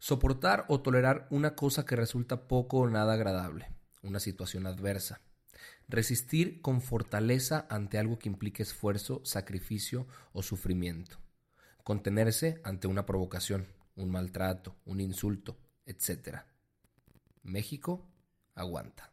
Soportar o tolerar una cosa que resulta poco o nada agradable, una situación adversa. Resistir con fortaleza ante algo que implique esfuerzo, sacrificio o sufrimiento. Contenerse ante una provocación, un maltrato, un insulto, etc. México aguanta.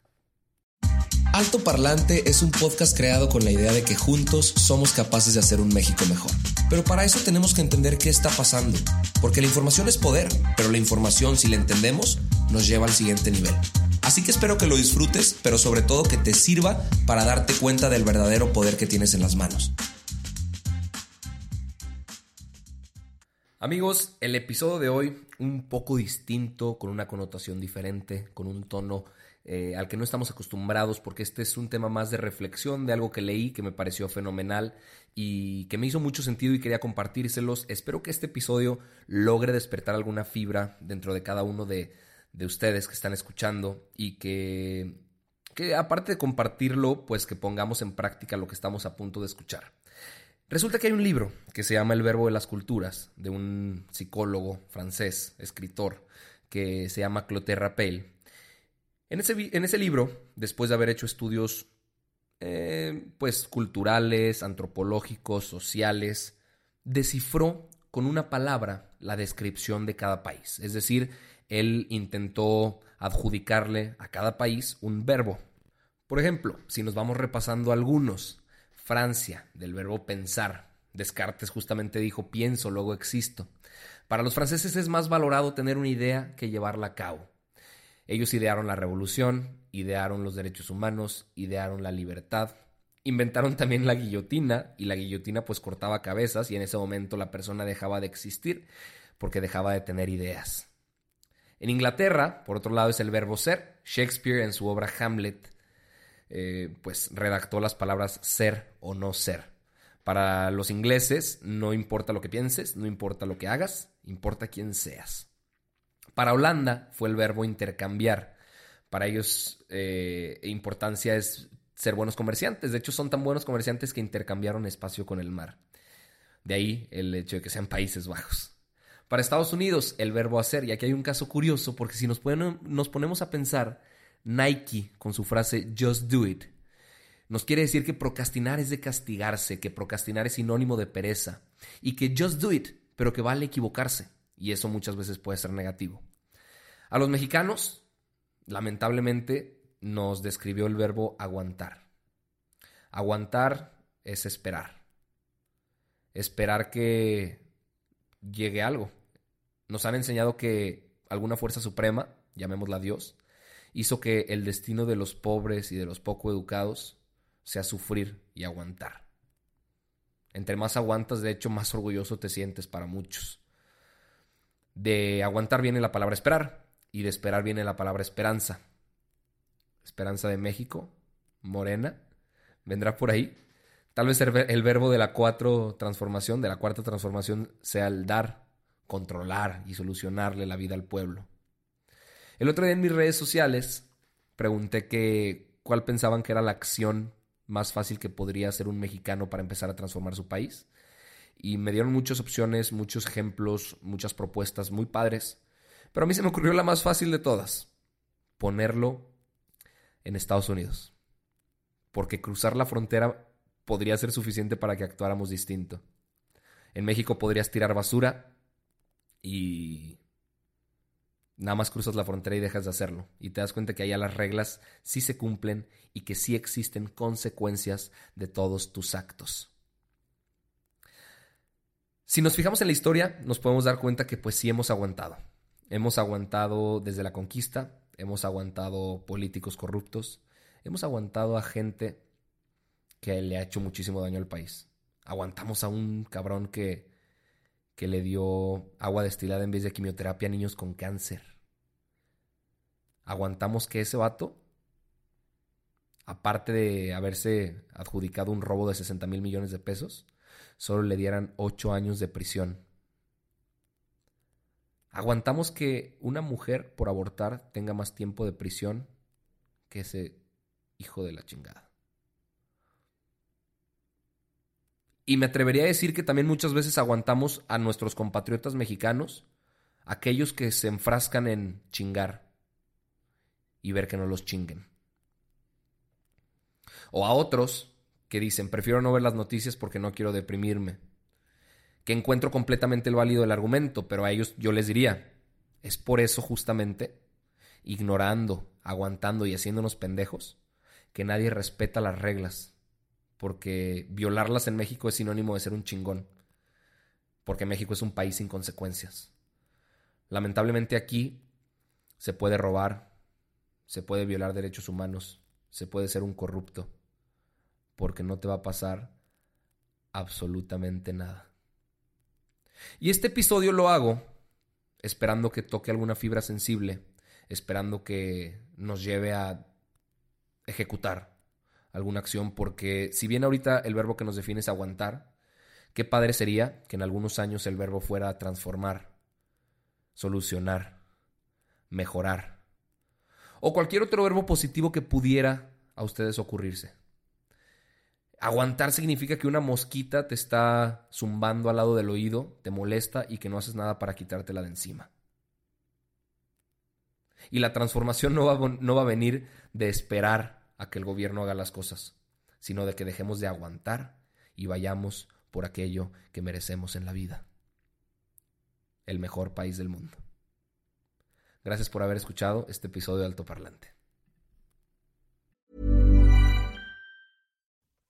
Alto Parlante es un podcast creado con la idea de que juntos somos capaces de hacer un México mejor. Pero para eso tenemos que entender qué está pasando, porque la información es poder, pero la información, si la entendemos, nos lleva al siguiente nivel. Así que espero que lo disfrutes, pero sobre todo que te sirva para darte cuenta del verdadero poder que tienes en las manos. Amigos, el episodio de hoy un poco distinto, con una connotación diferente, con un tono eh, al que no estamos acostumbrados, porque este es un tema más de reflexión, de algo que leí que me pareció fenomenal y que me hizo mucho sentido y quería compartírselos. Espero que este episodio logre despertar alguna fibra dentro de cada uno de, de ustedes que están escuchando y que, que aparte de compartirlo, pues que pongamos en práctica lo que estamos a punto de escuchar. Resulta que hay un libro que se llama El Verbo de las Culturas, de un psicólogo francés, escritor, que se llama Clotaire Rappel. En ese, libro, después de haber hecho estudios eh, pues culturales, antropológicos, sociales, descifró con una palabra la descripción de cada país. Es decir, él intentó adjudicarle a cada país un verbo. Por ejemplo, si nos vamos repasando algunos, Francia, del verbo pensar. Descartes justamente dijo pienso, luego existo. Para los franceses es más valorado tener una idea que llevarla a cabo. Ellos idearon la revolución, idearon los derechos humanos, idearon la libertad, inventaron también la guillotina y la guillotina pues cortaba cabezas y en ese momento la persona dejaba de existir porque dejaba de tener ideas. En Inglaterra, por otro lado, es el verbo ser. Shakespeare en su obra Hamlet eh, pues redactó las palabras ser o no ser. Para los ingleses no importa lo que pienses, no importa lo que hagas, importa quién seas. Para Holanda fue el verbo intercambiar. Para ellos eh, importancia es ser buenos comerciantes. De hecho son tan buenos comerciantes que intercambiaron espacio con el mar. De ahí el hecho de que sean Países Bajos. Para Estados Unidos, el verbo hacer, y aquí hay un caso curioso, porque si nos, nos ponemos a pensar, Nike con su frase Just Do It. Nos quiere decir que procrastinar es de castigarse, que procrastinar es sinónimo de pereza y que just do it, pero que vale equivocarse y eso muchas veces puede ser negativo. A los mexicanos, lamentablemente, nos describió el verbo aguantar. Aguantar es esperar. Esperar que llegue algo. Nos han enseñado que alguna fuerza suprema, llamémosla Dios, hizo que el destino de los pobres y de los poco educados sea sufrir y aguantar. Entre más aguantas, de hecho, más orgulloso te sientes para muchos. De aguantar viene la palabra esperar y de esperar viene la palabra esperanza. Esperanza de México, morena, vendrá por ahí. Tal vez el verbo de la cuatro transformación, de la cuarta transformación, sea el dar, controlar y solucionarle la vida al pueblo. El otro día en mis redes sociales pregunté que cuál pensaban que era la acción más fácil que podría hacer un mexicano para empezar a transformar su país. Y me dieron muchas opciones, muchos ejemplos, muchas propuestas muy padres. Pero a mí se me ocurrió la más fácil de todas. Ponerlo en Estados Unidos. Porque cruzar la frontera podría ser suficiente para que actuáramos distinto. En México podrías tirar basura y Nada más cruzas la frontera y dejas de hacerlo. Y te das cuenta que allá las reglas sí se cumplen y que sí existen consecuencias de todos tus actos. Si nos fijamos en la historia, nos podemos dar cuenta que pues sí hemos aguantado. Hemos aguantado desde la conquista, hemos aguantado políticos corruptos, hemos aguantado a gente que le ha hecho muchísimo daño al país. Aguantamos a un cabrón que, que le dio agua destilada en vez de quimioterapia a niños con cáncer. Aguantamos que ese vato, aparte de haberse adjudicado un robo de 60 mil millones de pesos, solo le dieran 8 años de prisión. Aguantamos que una mujer por abortar tenga más tiempo de prisión que ese hijo de la chingada. Y me atrevería a decir que también muchas veces aguantamos a nuestros compatriotas mexicanos, aquellos que se enfrascan en chingar y ver que no los chinguen. O a otros que dicen, prefiero no ver las noticias porque no quiero deprimirme. Que encuentro completamente el válido del argumento, pero a ellos yo les diría, es por eso justamente, ignorando, aguantando y haciéndonos pendejos, que nadie respeta las reglas porque violarlas en México es sinónimo de ser un chingón, porque México es un país sin consecuencias. Lamentablemente aquí se puede robar, se puede violar derechos humanos, se puede ser un corrupto, porque no te va a pasar absolutamente nada. Y este episodio lo hago esperando que toque alguna fibra sensible, esperando que nos lleve a ejecutar alguna acción, porque si bien ahorita el verbo que nos define es aguantar, qué padre sería que en algunos años el verbo fuera transformar, solucionar, mejorar, o cualquier otro verbo positivo que pudiera a ustedes ocurrirse. Aguantar significa que una mosquita te está zumbando al lado del oído, te molesta y que no haces nada para quitártela de encima. Y la transformación no va, no va a venir de esperar a que el gobierno haga las cosas, sino de que dejemos de aguantar y vayamos por aquello que merecemos en la vida. El mejor país del mundo. Gracias por haber escuchado este episodio de Alto Parlante.